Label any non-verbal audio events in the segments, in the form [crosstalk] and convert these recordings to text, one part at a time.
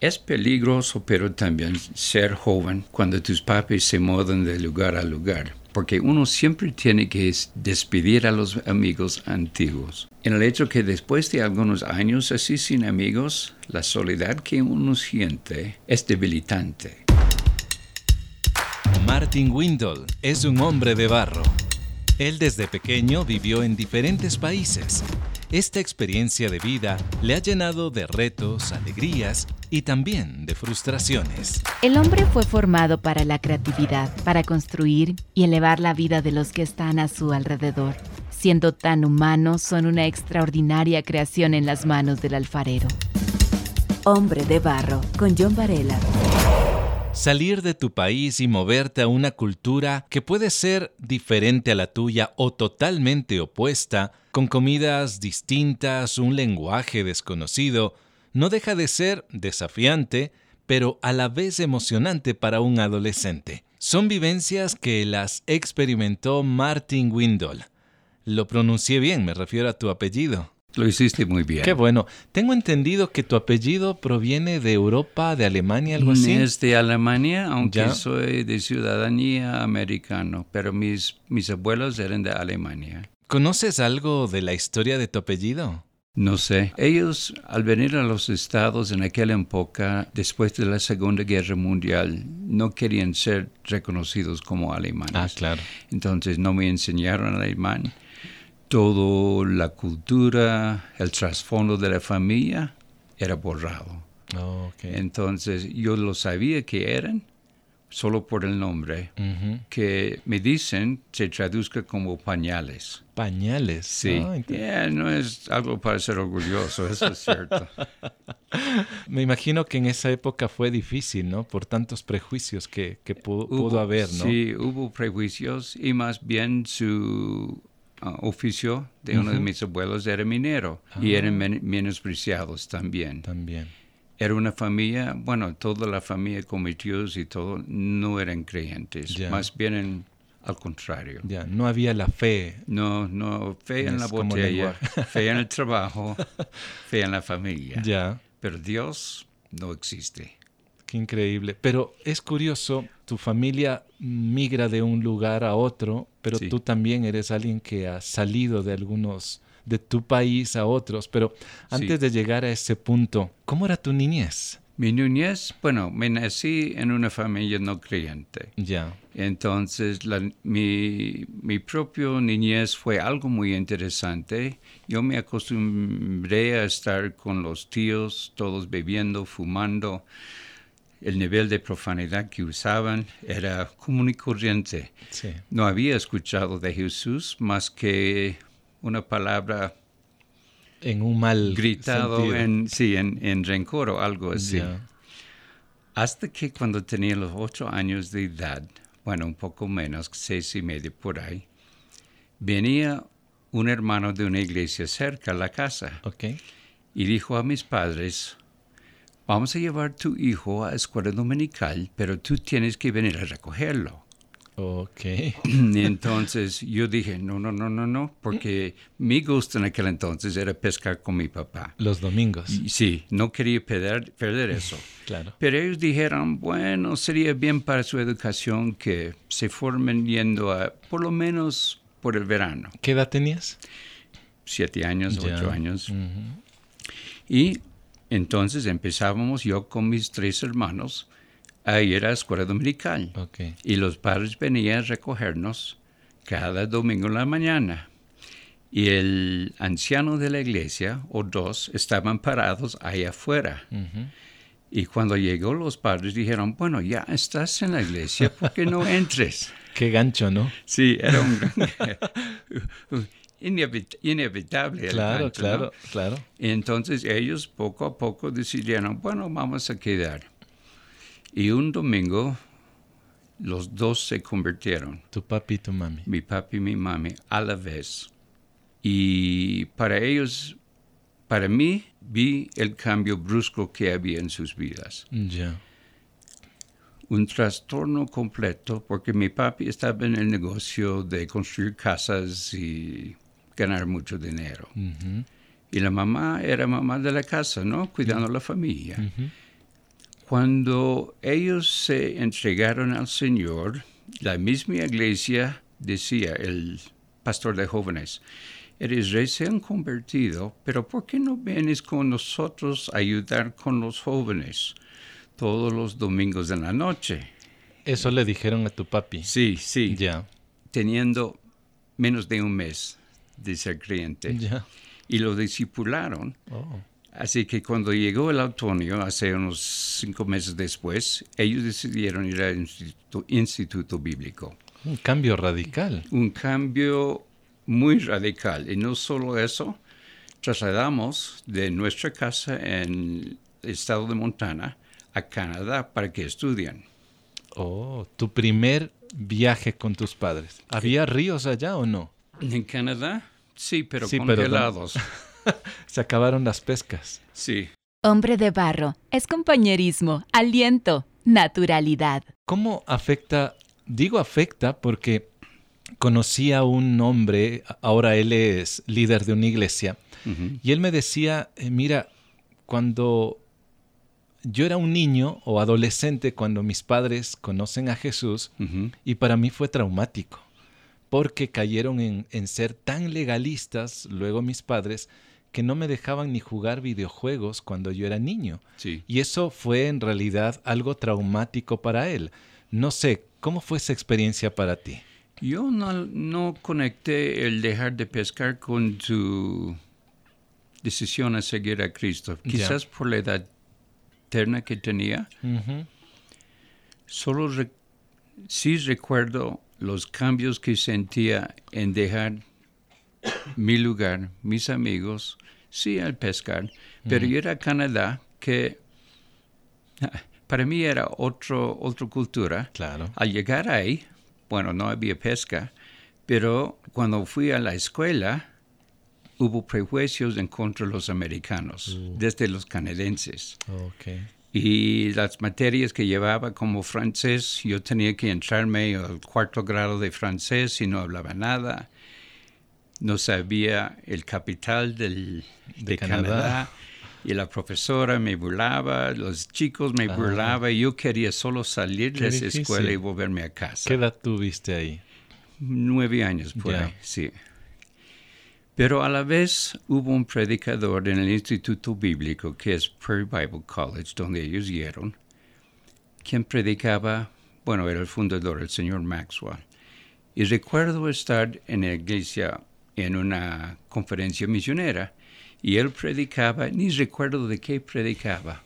Es peligroso, pero también ser joven cuando tus papis se mudan de lugar a lugar, porque uno siempre tiene que despedir a los amigos antiguos. En el hecho que después de algunos años así sin amigos, la soledad que uno siente es debilitante. Martin Windle es un hombre de barro. Él desde pequeño vivió en diferentes países. Esta experiencia de vida le ha llenado de retos, alegrías y también de frustraciones. El hombre fue formado para la creatividad, para construir y elevar la vida de los que están a su alrededor. Siendo tan humanos, son una extraordinaria creación en las manos del alfarero. Hombre de Barro, con John Varela. Salir de tu país y moverte a una cultura que puede ser diferente a la tuya o totalmente opuesta, con comidas distintas, un lenguaje desconocido, no deja de ser desafiante, pero a la vez emocionante para un adolescente. Son vivencias que las experimentó Martin Windle. Lo pronuncié bien, me refiero a tu apellido. Lo hiciste muy bien. Qué bueno. Tengo entendido que tu apellido proviene de Europa, de Alemania, algo así. Es de Alemania, aunque soy de ciudadanía americano, pero mis, mis abuelos eran de Alemania. ¿Conoces algo de la historia de tu apellido? No sé. Ellos, al venir a los estados en aquella época, después de la Segunda Guerra Mundial, no querían ser reconocidos como alemanes. Ah, claro. Entonces no me enseñaron alemán toda la cultura, el trasfondo de la familia era borrado. Oh, Entonces yo lo sabía que eran solo por el nombre, que me dicen se traduzca como pañales. Pañales. Sí. Ah, no es algo para ser orgulloso, eso es cierto. [laughs] me imagino que en esa época fue difícil, ¿no? Por tantos prejuicios que, pudo, haber, ¿no? Sí, hubo prejuicios y más bien su Ah, oficio de uno de mis abuelos era minero y eran ah. menospreciados también. También. Era una familia, bueno, toda la familia con mis tíos y todo no eran creyentes, más bien al contrario. Ya, no había la fe. No, no, fe en la botella, [laughs] fe en el [laughs] trabajo, fe en la familia. Ya. Pero Dios no existe. Qué increíble. Pero es curioso, tu familia migra de un lugar a otro, pero tú también eres alguien que ha salido de algunos, de tu país a otros. Pero antes de llegar a ese punto, ¿cómo era tu niñez? Mi niñez, bueno, me nací en una familia no creyente. Ya. Entonces, mi, mi propio niñez fue algo muy interesante. Yo me acostumbré a estar con los tíos, todos bebiendo, fumando el nivel de profanidad que usaban era común y corriente. No había escuchado de Jesús más que una palabra en un mal gritado en sí en, en rencor o algo así. Hasta que cuando tenía los ocho años de edad, bueno, un poco menos, seis y medio por ahí, venía un hermano de una iglesia cerca a la casa. Y dijo a mis padres, vamos a llevar tu hijo a escuela dominical, pero tú tienes que venir a recogerlo. Ok. [clears throat] Entonces yo dije, no, no, no, no, no, porque mi gusto en aquel entonces era pescar con mi papá. Los domingos. sí, no quería perder, perder eso. [laughs] claro. Pero ellos dijeron, bueno, sería bien para su educación que se formen yendo a, por lo menos por el verano. ¿Qué edad tenías? Siete años, ocho años. Y entonces empezábamos yo con mis tres hermanos a ir a la escuela dominical. Y los padres venían a recogernos cada domingo en la mañana. Y el anciano de la iglesia, o dos, estaban parados ahí afuera. Y cuando llegó los padres dijeron, bueno, ya estás en la iglesia, ¿por qué no [laughs] entres? Qué gancho, ¿no? Sí, era un... [laughs] inevitable. Claro, claro, claro. Entonces ellos poco a poco decidieron, bueno, vamos a quedar. Y un domingo los dos se convirtieron. Tu papi y tu mami. Mi papi y mi mami a la vez. Y para ellos, para mí, vi el cambio brusco que había en sus vidas. Ya. Un trastorno completo porque mi papi estaba en el negocio de construir casas y ganar mucho dinero. Y la mamá era mamá de la casa, ¿no? Cuidando a la familia. Cuando ellos se entregaron al Señor, la misma iglesia decía, el pastor de jóvenes, eres recién convertido, pero ¿por qué no vienes con nosotros a ayudar con los jóvenes todos los domingos de la noche? Eso le dijeron a tu papi. Sí, sí. Ya. Teniendo menos de un mes ser creyente. [laughs] Ya. Y lo discipularon. Oh. Así que cuando llegó el otoño, hace unos cinco meses después, ellos decidieron ir al instituto bíblico. Un cambio radical. Un cambio muy radical. Y no solo eso, trasladamos de nuestra casa en el estado de Montana a Canadá para que estudien. Oh, tu primer viaje con tus padres. ¿Había ríos allá o no? En Canadá, sí, pero congelados. [laughs] Se acabaron las pescas. Sí. Hombre de barro es compañerismo, aliento, naturalidad. ¿Cómo afecta Digo afecta porque conocí a un hombre, ahora él es líder de una iglesia, y él me decía, eh, mira, cuando yo era un niño o adolescente, cuando mis padres conocen a Jesús, y para mí fue traumático, porque cayeron en, en ser tan legalistas, luego mis padres, que no me dejaban ni jugar videojuegos cuando yo era niño. Y eso fue en realidad algo traumático para él. No sé, ¿cómo fue esa experiencia para ti? Yo no, conecté el dejar de pescar con tu decisión a seguir a Cristo. Quizás por la edad eterna que tenía. Solo sí recuerdo los cambios que sentía en dejar mi lugar, mis amigos, sí al pescar, pero ir a Canadá que para mí era otro, otra cultura. Claro. Al llegar ahí, bueno, no había pesca, pero cuando fui a la escuela, hubo prejuicios en contra de los americanos, uh. desde los canadienses. Okay. Y las materias que llevaba como francés, yo tenía que entrarme al cuarto grado de francés y no hablaba nada. No sabía el capital del, de, Canadá y la profesora me burlaba, los chicos me ah. burlaban, y yo quería solo salir de esa escuela y volverme a casa. ¿Qué edad tuviste ahí? Nueve años por ahí, sí. Pero a la vez hubo un predicador en el Instituto Bíblico, que es Prairie Bible College, donde ellos dieron, quien predicaba, bueno, era el fundador, el señor Maxwell. Y recuerdo estar en la iglesia en una conferencia misionera y él predicaba, ni recuerdo de qué predicaba,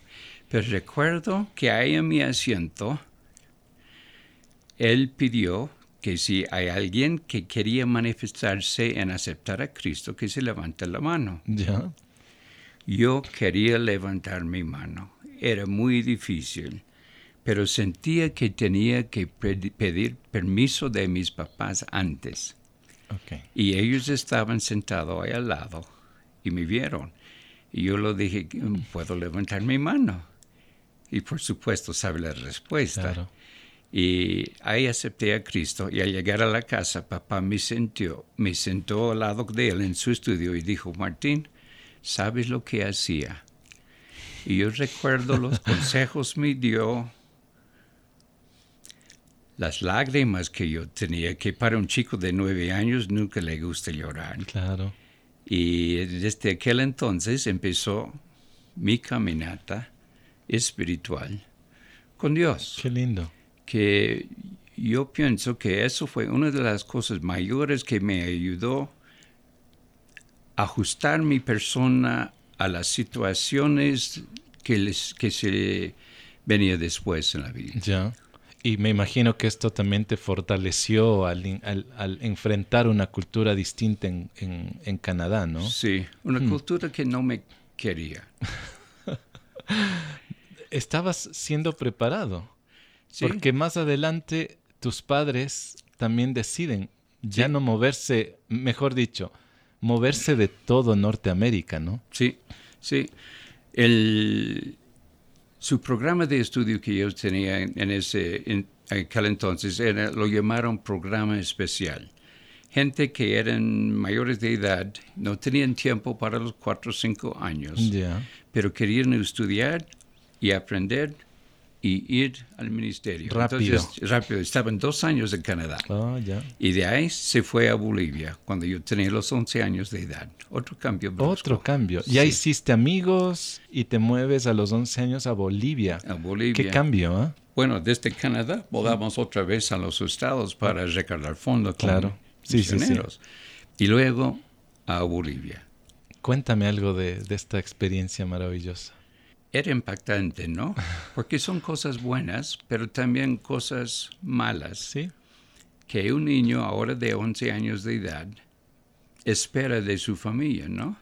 pero recuerdo que ahí en mi asiento, él pidió que si hay alguien que quería manifestarse en aceptar a Cristo, que se levante la mano. ¿Ya? Yo quería levantar mi mano. Era muy difícil, pero sentía que tenía que pedir permiso de mis papás antes. Y ellos estaban sentados ahí al lado y me vieron. Y yo lo dije, puedo levantar mi mano. Y por supuesto sabe la respuesta. Y ahí acepté a Cristo y al llegar a la casa, papá me sentó, me sentó al lado de él en su estudio y dijo, Martín, ¿sabes lo que hacía? Y yo recuerdo los [laughs] consejos me dio, las lágrimas que yo tenía, que para un chico de nueve años nunca le gusta llorar. Claro. Y desde aquel entonces empezó mi caminata espiritual con Dios. Qué lindo. Que yo pienso que eso fue una de las cosas mayores que me ayudó a ajustar mi persona a las situaciones que, les, que se venía después en la vida. Ya. Y me imagino que esto también te fortaleció al, al, enfrentar una cultura distinta en, en, Canadá, ¿no? Sí, una hmm. cultura que no me quería. [laughs] Estabas siendo preparado. Porque más adelante tus padres también deciden ya no moverse, mejor dicho, moverse de todo Norteamérica, ¿no? Sí, sí. El, su programa de estudio que yo tenía en, ese en aquel entonces era, lo llamaron programa especial. Gente que eran mayores de edad, no tenían tiempo para los cuatro o cinco años, pero querían estudiar y aprender y ir al ministerio. Rápido. Entonces, rápido. Estaban dos años en Canadá. Oh, ya. Y de ahí se fue a Bolivia cuando yo tenía los 11 años de edad. Otro cambio. Brusco. Otro cambio. Ya hiciste amigos y te mueves a los 11 años a Bolivia. A Bolivia. ¿Qué cambio? eh? Bueno, desde Canadá volvamos otra vez a los estados para recargar fondos Claro. Sí, sí, sí. Y luego a Bolivia. Cuéntame algo de, de esta experiencia maravillosa. Era impactante, ¿no? [laughs] Porque son cosas buenas, pero también cosas malas. Sí. Que un niño ahora de 11 años de edad espera de su familia, ¿no?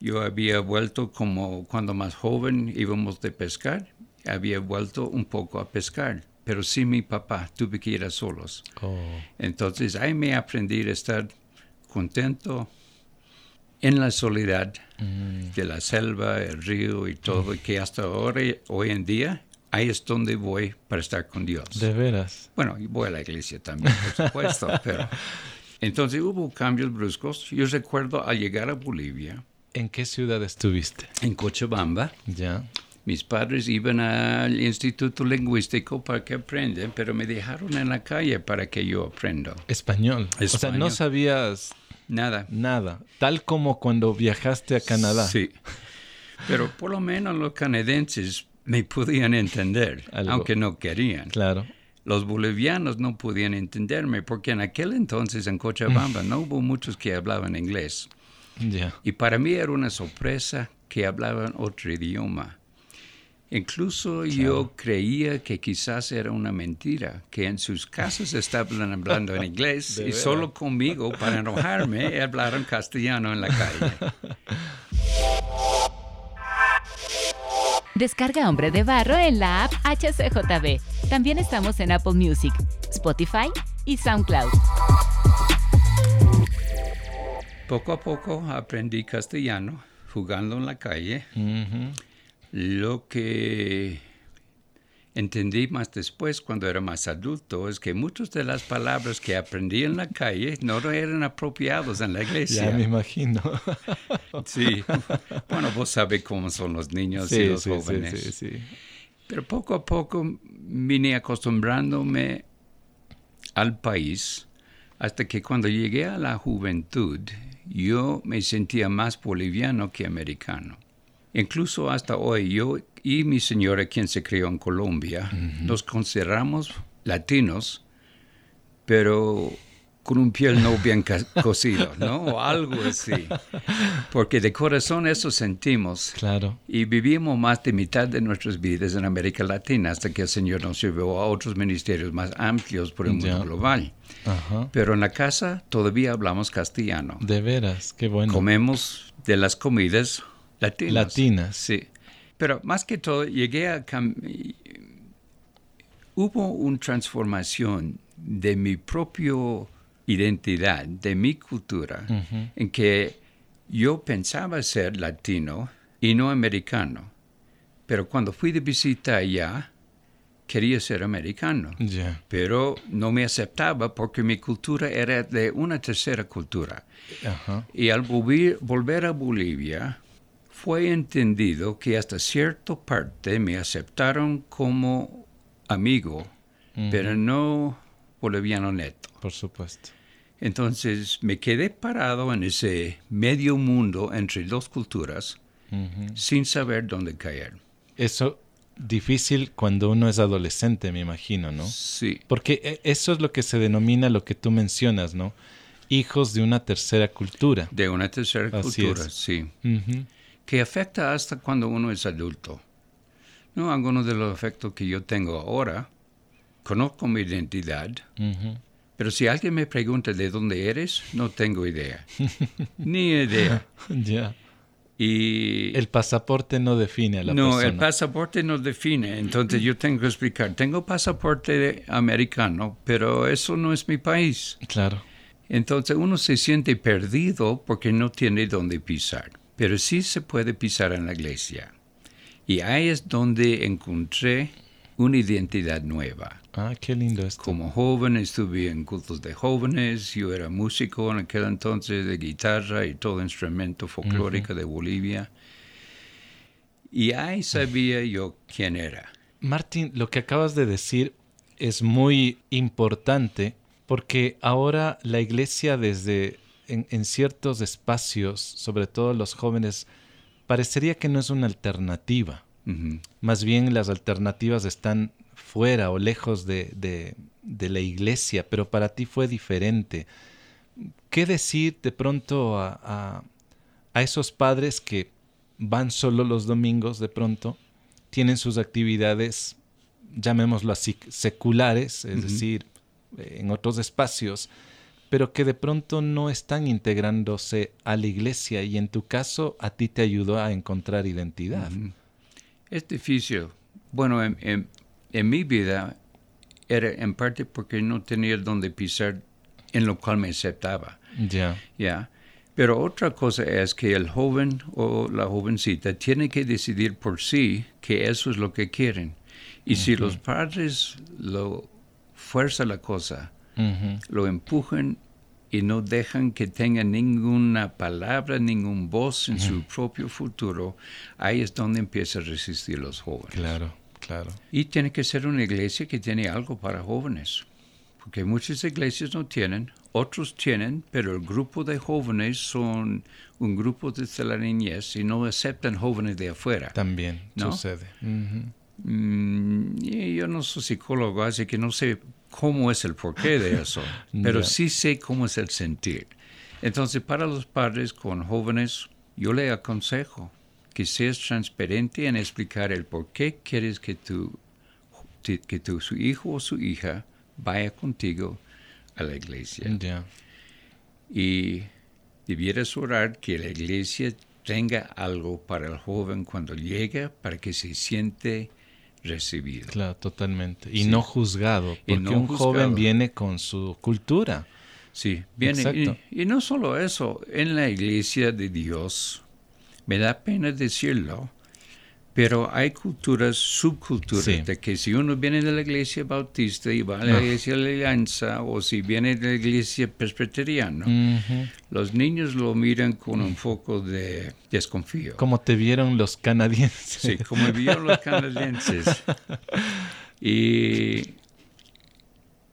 Yo había vuelto como cuando más joven íbamos de pescar, había vuelto un poco a pescar, pero sin mi papá, tuve que ir a solos. Oh, Entonces ahí me aprendí a estar contento en la soledad mm, de la selva, el río y todo, y que hasta ahora, hoy en día, ahí es donde voy para estar con Dios. de veras. Bueno, y voy a la iglesia también, por supuesto, [laughs] pero... Entonces hubo cambios bruscos. Yo recuerdo al llegar a Bolivia, ¿En qué ciudad estuviste? en Cochabamba, Ya. mis padres iban al Instituto Lingüístico para que aprendan, pero me dejaron en la calle para que yo aprenda. Español. O sea, Español. no sabías Nada. nada. Tal como cuando viajaste a Canadá. Sí. Pero por lo menos los canadienses me podían entender, Algo. aunque no querían. Claro. Los bolivianos no podían entenderme porque en aquel entonces en Cochabamba no hubo muchos que hablaban inglés. Ya. Y para mí era una sorpresa que hablaban otro idioma. Incluso yo creía que quizás era una mentira, que en sus casas estaban hablando en [laughs] inglés y solo conmigo, para enojarme, [laughs] hablaron castellano en la calle. Descarga Hombre de Barro en la app HCJB. También estamos en Apple Music, Spotify y SoundCloud. Poco a poco aprendí castellano jugando en la calle. Lo que entendí más después, cuando era más adulto, es que muchas de las palabras que aprendí en la calle no eran apropiadas en la iglesia. Ya me imagino. [laughs] Sí. Bueno, vos sabés cómo son los niños y sí, los sí, sí, jóvenes. sí, sí. Pero poco a poco vine acostumbrándome al país hasta que cuando llegué a la juventud yo me sentía más boliviano que americano. Incluso hasta hoy yo y mi señora, quien se crió en Colombia, nos consideramos latinos, pero con un piel no bien [laughs] cocido, ¿no? O algo así. Porque de corazón eso sentimos. Claro. Y vivimos más de mitad de nuestras vidas en América Latina hasta que el Señor nos llevó a otros ministerios más amplios por el mundo global. Ajá. Pero en la casa todavía hablamos castellano. De veras, qué bueno. Comemos de las comidas latinas. Latinas. Sí. Pero más que todo, llegué a... Hubo una transformación de mi propia identidad, de mi cultura, en que yo pensaba ser latino y no americano. Pero cuando fui de visita allá, quería ser americano. Pero no me aceptaba porque mi cultura era de una tercera cultura. Y al volver, volver a Bolivia, fue entendido que hasta cierta parte me aceptaron como amigo, Ujú. pero no boliviano neto. Por supuesto. Entonces me quedé parado en ese medio mundo entre dos culturas sin saber dónde caer. Eso difícil cuando uno es adolescente, me imagino, ¿no? Sí, Porque e- eso es lo que se denomina lo que tú mencionas, ¿no? Hijos de una tercera cultura. de una tercera Así cultura, es. sí. Que afecta hasta cuando uno es adulto. No, algunos de los efectos que yo tengo ahora, conozco mi identidad, pero si alguien me pregunta de dónde eres, no tengo idea. [laughs] Ni idea. Ya. Y El pasaporte no define a la no, persona. el pasaporte no define, entonces yo tengo que explicar, tengo pasaporte americano, pero eso no es mi país. Claro. Entonces uno se siente perdido porque no tiene dónde pisar, pero sí se puede pisar en la iglesia. Y ahí es donde encontré una identidad nueva. Ah, qué lindo esto. Como joven estuve en cultos de jóvenes, yo era músico en aquel entonces de guitarra y todo instrumento folclórico de Bolivia. Y ahí sabía yo quién era. Martín, lo que acabas de decir es muy importante porque ahora la iglesia desde en, ciertos espacios, sobre todo los jóvenes, parecería que no es una alternativa. Más bien las alternativas están fuera o lejos de, de, la iglesia, pero para ti fue diferente. ¿Qué decir de pronto a, a esos padres que van solo los domingos de pronto, tienen sus actividades, llamémoslo así, seculares, es decir, en otros espacios, pero que de pronto no están integrándose a la iglesia y en tu caso a ti te ayudó a encontrar identidad. Es difícil. Bueno, en, mi vida era en parte porque no tenía donde pisar en lo cual me aceptaba. Ya. Ya. Pero otra cosa es que el joven o la jovencita tiene que decidir por sí que eso es lo que quieren. Y si los padres lo fuerzan la cosa, lo empujan y no dejan que tenga ninguna palabra, ningún voz en su propio futuro, ahí es donde empieza a resistir los jóvenes. Claro, claro. Y tiene que ser una iglesia que tiene algo para jóvenes, porque muchas iglesias no tienen, otros tienen, pero el grupo de jóvenes son un grupo de la niñez y no aceptan jóvenes de afuera. También sucede. Mm, yo no soy psicólogo, así que no sé cómo es el porqué de [laughs] eso, pero sí sé cómo es el sentir. Entonces, para los padres con jóvenes, yo le aconsejo que seas transparente en explicar el por qué quieres que tu, que tu su hijo o su hija vaya contigo a la iglesia. Y debieras orar que la iglesia tenga algo para el joven cuando llega, para que se siente recibido. Claro, totalmente. Y no juzgado, porque un joven viene con su cultura. Sí, viene. Y, y, no solo eso, en la iglesia de Dios, me da pena decirlo, pero hay culturas, subculturas, de que si uno viene de la iglesia bautista y va a la iglesia de la alianza, o si viene de la iglesia presbiteriana, los niños lo miran con un poco de desconfío. Como te vieron los canadienses. Sí, como vieron los canadienses. [laughs] y,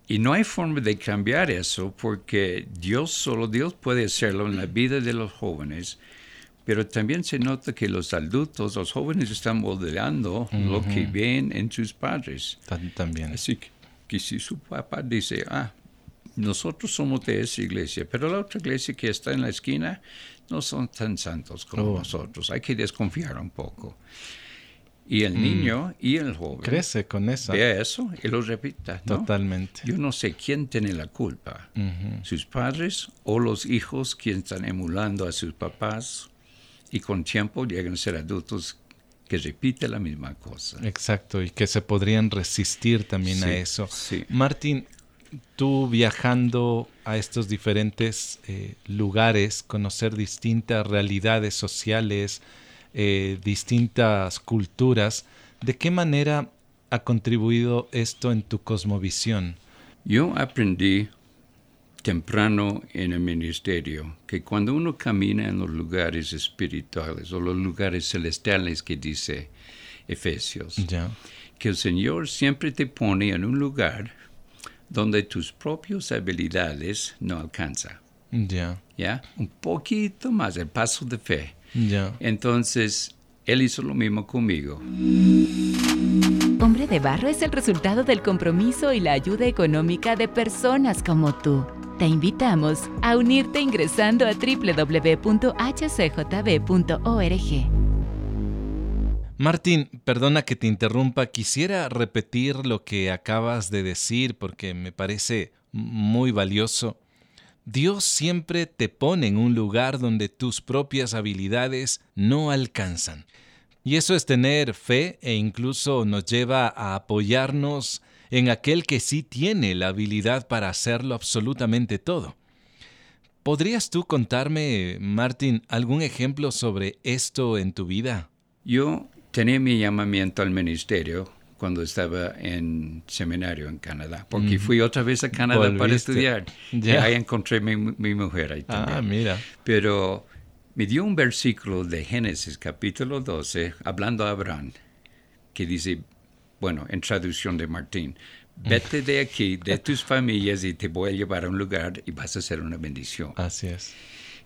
y no hay forma de cambiar eso porque Dios, solo Dios puede hacerlo en la vida de los jóvenes pero también se nota que los adultos, los jóvenes están modelando lo que ven en sus padres. También. Así que, si su papá dice, ah, nosotros somos de esa iglesia, pero la otra iglesia que está en la esquina no son tan santos como oh. nosotros, hay que desconfiar un poco. Y el mm. niño y el joven crece con eso. Ve eso y lo repita. Totalmente. Yo no sé quién tiene la culpa, sus padres o los hijos quienes están emulando a sus papás y con tiempo llegan a ser adultos que repiten la misma cosa. Exacto, y que se podrían resistir también a eso. Martín, tú viajando a estos diferentes eh, lugares, conocer distintas realidades sociales, eh, distintas culturas, ¿de qué manera ha contribuido esto en tu cosmovisión? Yo aprendí temprano en el ministerio, que cuando uno camina en los lugares espirituales o los lugares celestiales que dice Efesios, que el Señor siempre te pone en un lugar donde tus propias habilidades no alcanzan. Ya. ¿Ya? Un poquito más, el paso de fe. Ya. Entonces, Él hizo lo mismo conmigo. Hombre de Barro es el resultado del compromiso y la ayuda económica de personas como tú. Te invitamos a unirte ingresando a www.hcjb.org. Martín, perdona que te interrumpa, quisiera repetir lo que acabas de decir porque me parece muy valioso. Dios siempre te pone en un lugar donde tus propias habilidades no alcanzan. Y eso es tener fe e incluso nos lleva a apoyarnos en aquel que sí tiene la habilidad para hacerlo absolutamente todo. ¿Podrías tú contarme, Martín, algún ejemplo sobre esto en tu vida? Yo tenía mi llamamiento al ministerio cuando estaba en seminario en Canadá, porque fui otra vez a Canadá para estudiar. [laughs] Ya. Ahí encontré mi, mi mujer ahí ah, también. Ah, mira. Pero me dio un versículo de Génesis capítulo 12, hablando a Abraham, que dice, bueno, en traducción de Martín, vete de aquí, de [laughs] tus familias y te voy a llevar a un lugar y vas a ser una bendición. Así es.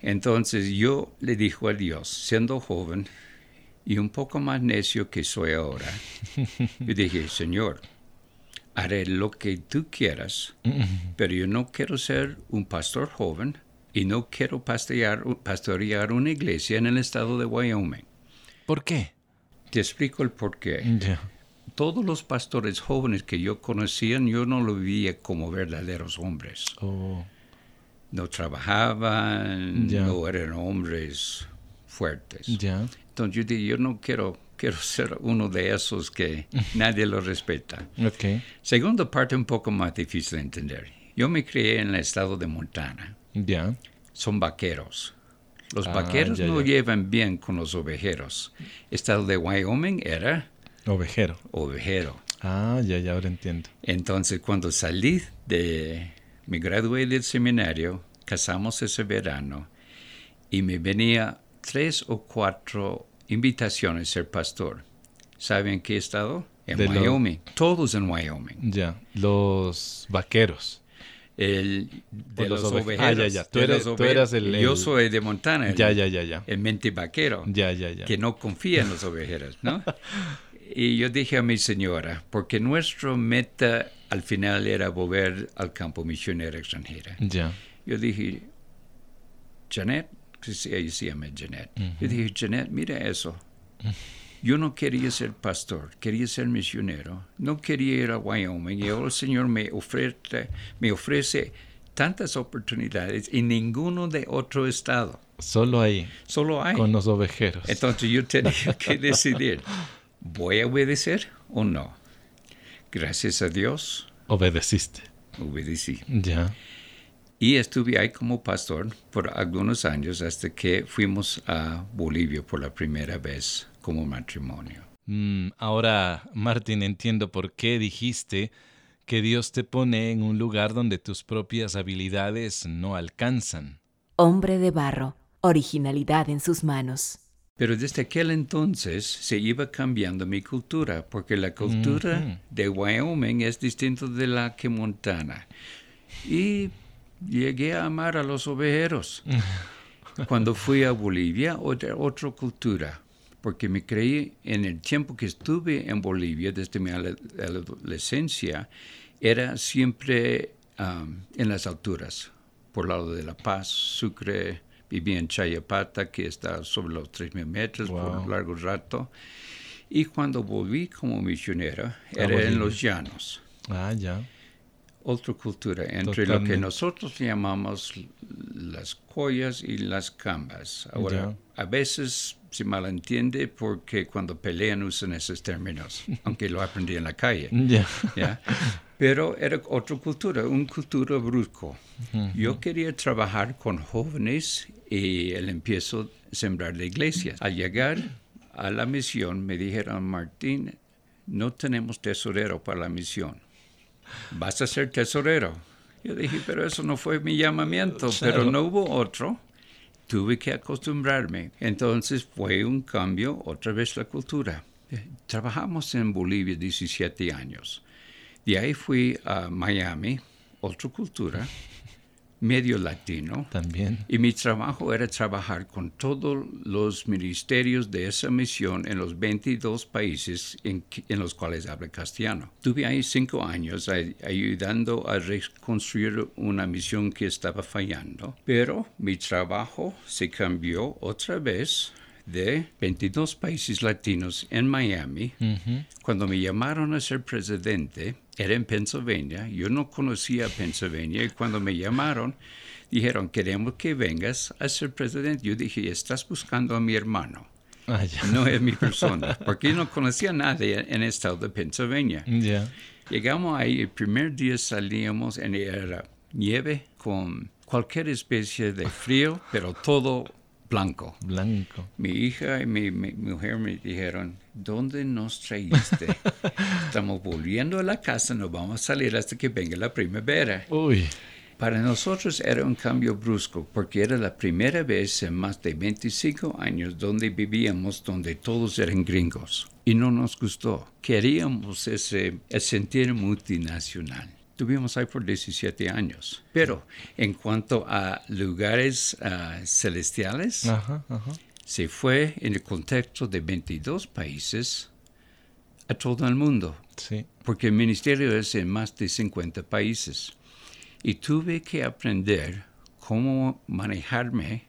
Entonces yo le dijo a Dios, siendo joven y un poco más necio que soy ahora, [laughs] y dije, Señor, haré lo que tú quieras, pero yo no quiero ser un pastor joven y no quiero pastorear, pastorear una iglesia en el estado de Wyoming. ¿Por qué? Te explico el por qué. Todos los pastores jóvenes que yo conocía, yo no lo veía como verdaderos hombres. Oh. No trabajaban, no eran hombres fuertes. Entonces yo dije, yo no quiero, quiero ser uno de esos que [laughs] nadie lo respeta. Okay. Segunda parte un poco más difícil de entender. Yo me crié en el estado de Montana. Son vaqueros. Los ah, vaqueros no llevan bien con los ovejeros. Estado de Wyoming era... Ovejero. Ovejero. Ah, ya, ya, ahora entiendo. Entonces, cuando salí de... Me gradué del seminario, casamos ese verano, y me venía tres o cuatro invitaciones a ser pastor. ¿Saben qué estado? En Wyoming. Todos en Wyoming. Ya, los vaqueros el, de los, ovejeros. Ah, ya, ya. Tú, eras, el, Yo soy de Montana. El, ya, ya, ya, ya. El mente vaquero. Ya, ya, ya. Que no confía en los ovejeros, ¿no? [laughs] y yo dije a mi señora, porque nuestra meta al final era volver al campo misionero extranjera. Ya. Yo dije, Janet, que ella se llama Janet. Yo dije, Janet, mira eso. Yo no quería ser pastor, quería ser misionero. No quería ir a Wyoming. Y ahora el Señor me ofrece, me ofrece tantas oportunidades y ninguno de otro estado. Solo ahí. Solo hay. Con los ovejeros. Entonces yo tenía que [laughs] decidir, ¿voy a obedecer o no? Gracias a Dios. Obedeciste. Obedecí. Ya. Y estuve ahí como pastor por algunos años hasta que fuimos a Bolivia por la primera vez como matrimonio. Mm, ahora, Martín, entiendo por qué dijiste que Dios te pone en un lugar donde tus propias habilidades no alcanzan. Hombre de barro, originalidad en sus manos. Pero desde aquel entonces se iba cambiando mi cultura, porque la cultura de Wyoming es distinta de la que Montana. Y llegué a amar a los ovejeros. [laughs] Cuando fui a Bolivia, otra, otra cultura porque me creí en el tiempo que estuve en Bolivia, desde mi adolescencia, era siempre um, en las alturas, por lado de La Paz, Sucre, vivía en Chayapata, que está sobre los 3.000 metros por un largo rato. Y cuando volví como misionera, era en los llanos. Ah, ya. Otra cultura, entre lo que nosotros llamamos las collas y las cambas. Ahora, a veces se malentiende porque cuando pelean usan esos términos, [laughs] aunque lo aprendí en la calle. Pero era otra cultura, una cultura brusco. Yo quería trabajar con jóvenes y el empiezo a sembrar la iglesia. Al llegar a la misión me dijeron, Martín, no tenemos tesorero para la misión. Vas a ser tesorero. Yo dije, pero eso no fue mi llamamiento, pero no hubo otro tuve que acostumbrarme. Entonces fue un cambio, otra vez la cultura. Trabajamos en Bolivia 17 años. De ahí fui a Miami, otra cultura medio latino. También. Y mi trabajo era trabajar con todos los ministerios de esa misión en los 22 países en, los cuales habla castellano. Tuve ahí cinco años ayudando a reconstruir una misión que estaba fallando, pero mi trabajo se cambió otra vez de 22 países latinos en Miami. Cuando me llamaron a ser presidente, era en Pennsylvania. Yo no conocía Pennsylvania y cuando me llamaron, dijeron, queremos que vengas a ser presidente. Yo dije, estás buscando a mi hermano. Ah, no es mi persona, [laughs] porque yo no conocía a nadie en el estado de Pennsylvania. Llegamos ahí, el primer día salíamos en era nieve con cualquier especie de frío, pero todo blanco. Blanco. Mi hija y mi, mujer me dijeron, ¿dónde nos traíste? [laughs] Estamos volviendo a la casa, no vamos a salir hasta que venga la primavera. Uy. Para nosotros era un cambio brusco porque era la primera vez en más de 25 años donde vivíamos donde todos eran gringos y no nos gustó. Queríamos ese, sentir multinacional. Tuvimos ahí por 17 años. Pero en cuanto a lugares ah, celestiales, se fue en el contexto de 22 países a todo el mundo. Sí. Porque el ministerio es en más de 50 países. Y tuve que aprender cómo manejarme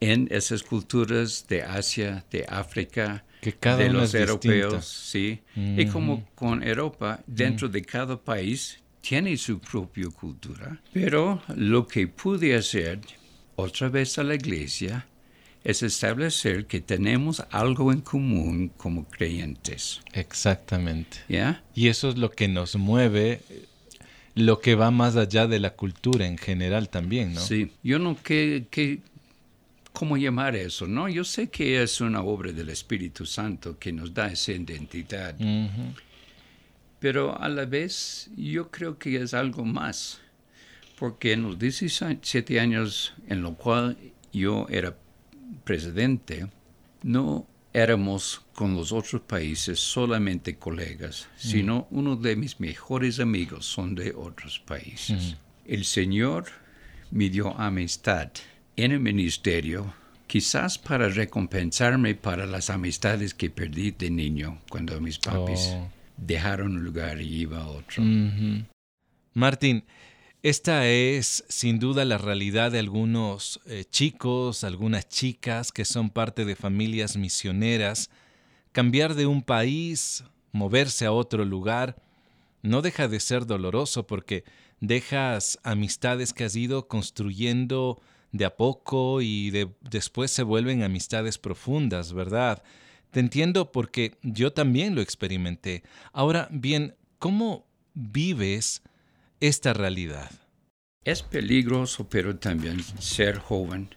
en esas culturas de Asia, de África, de los europeos, sí. Y como con Europa, dentro de cada país tiene su propia cultura. Pero lo que pude hacer otra vez a la iglesia es establecer que tenemos algo en común como creyentes. Exactamente. ¿Ya? Y eso es lo que nos mueve, lo que va más allá de la cultura en general también, ¿no? Sí, yo no que, que cómo llamar eso, ¿no? Yo sé que es una obra del Espíritu Santo que nos da esa identidad, pero a la vez yo creo que es algo más, porque en los 17 años en los cuales yo era presidente, no éramos con los otros países solamente colegas, sino uno de mis mejores amigos son de otros países. El Señor me dio amistad en el ministerio, quizás para recompensarme para las amistades que perdí de niño cuando mis papis oh. dejaron un lugar y iba a otro. Martín, esta es sin duda la realidad de algunos eh, chicos, algunas chicas que son parte de familias misioneras. Cambiar de un país, moverse a otro lugar, no deja de ser doloroso porque dejas amistades que has ido construyendo de a poco y después se vuelven amistades profundas, ¿verdad? Te entiendo porque yo también lo experimenté. Ahora bien, ¿cómo vives esta realidad? Es peligroso, pero también ser joven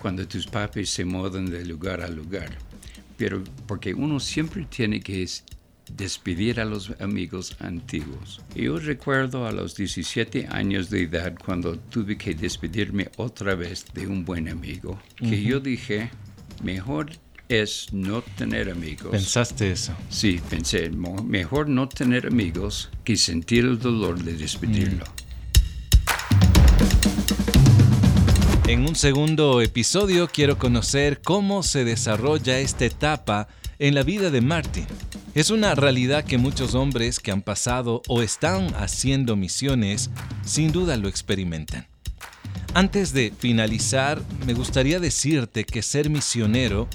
cuando tus papis se mueven de lugar a lugar. Pero porque uno siempre tiene que despedir a los amigos antiguos. Yo recuerdo a los 17 años de edad cuando tuve que despedirme otra vez de un buen amigo, que yo dije, mejor es no tener amigos. ¿Pensaste eso? Sí, pensé, mejor no tener amigos que sentir el dolor de despedirlo. Mm. En un segundo episodio quiero conocer cómo se desarrolla esta etapa en la vida de Martin. Es una realidad que muchos hombres que han pasado o están haciendo misiones sin duda lo experimentan. Antes de finalizar, me gustaría decirte que ser misionero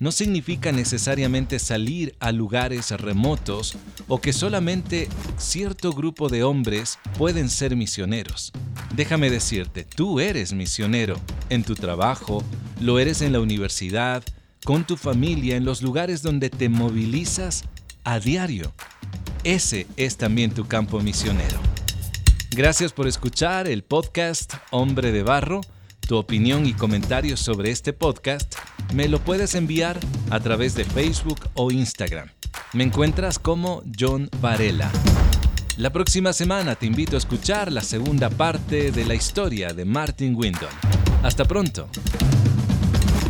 no significa necesariamente salir a lugares remotos o que solamente cierto grupo de hombres pueden ser misioneros. Déjame decirte, tú eres misionero en tu trabajo, lo eres en la universidad, con tu familia, en los lugares donde te movilizas a diario. Ese es también tu campo misionero. Gracias por escuchar el podcast Hombre de Barro. Tu opinión y comentarios sobre este podcast me lo puedes enviar a través de Facebook o Instagram. Me encuentras como John Varela. La próxima semana te invito a escuchar la segunda parte de la historia de Martin Windon. Hasta pronto.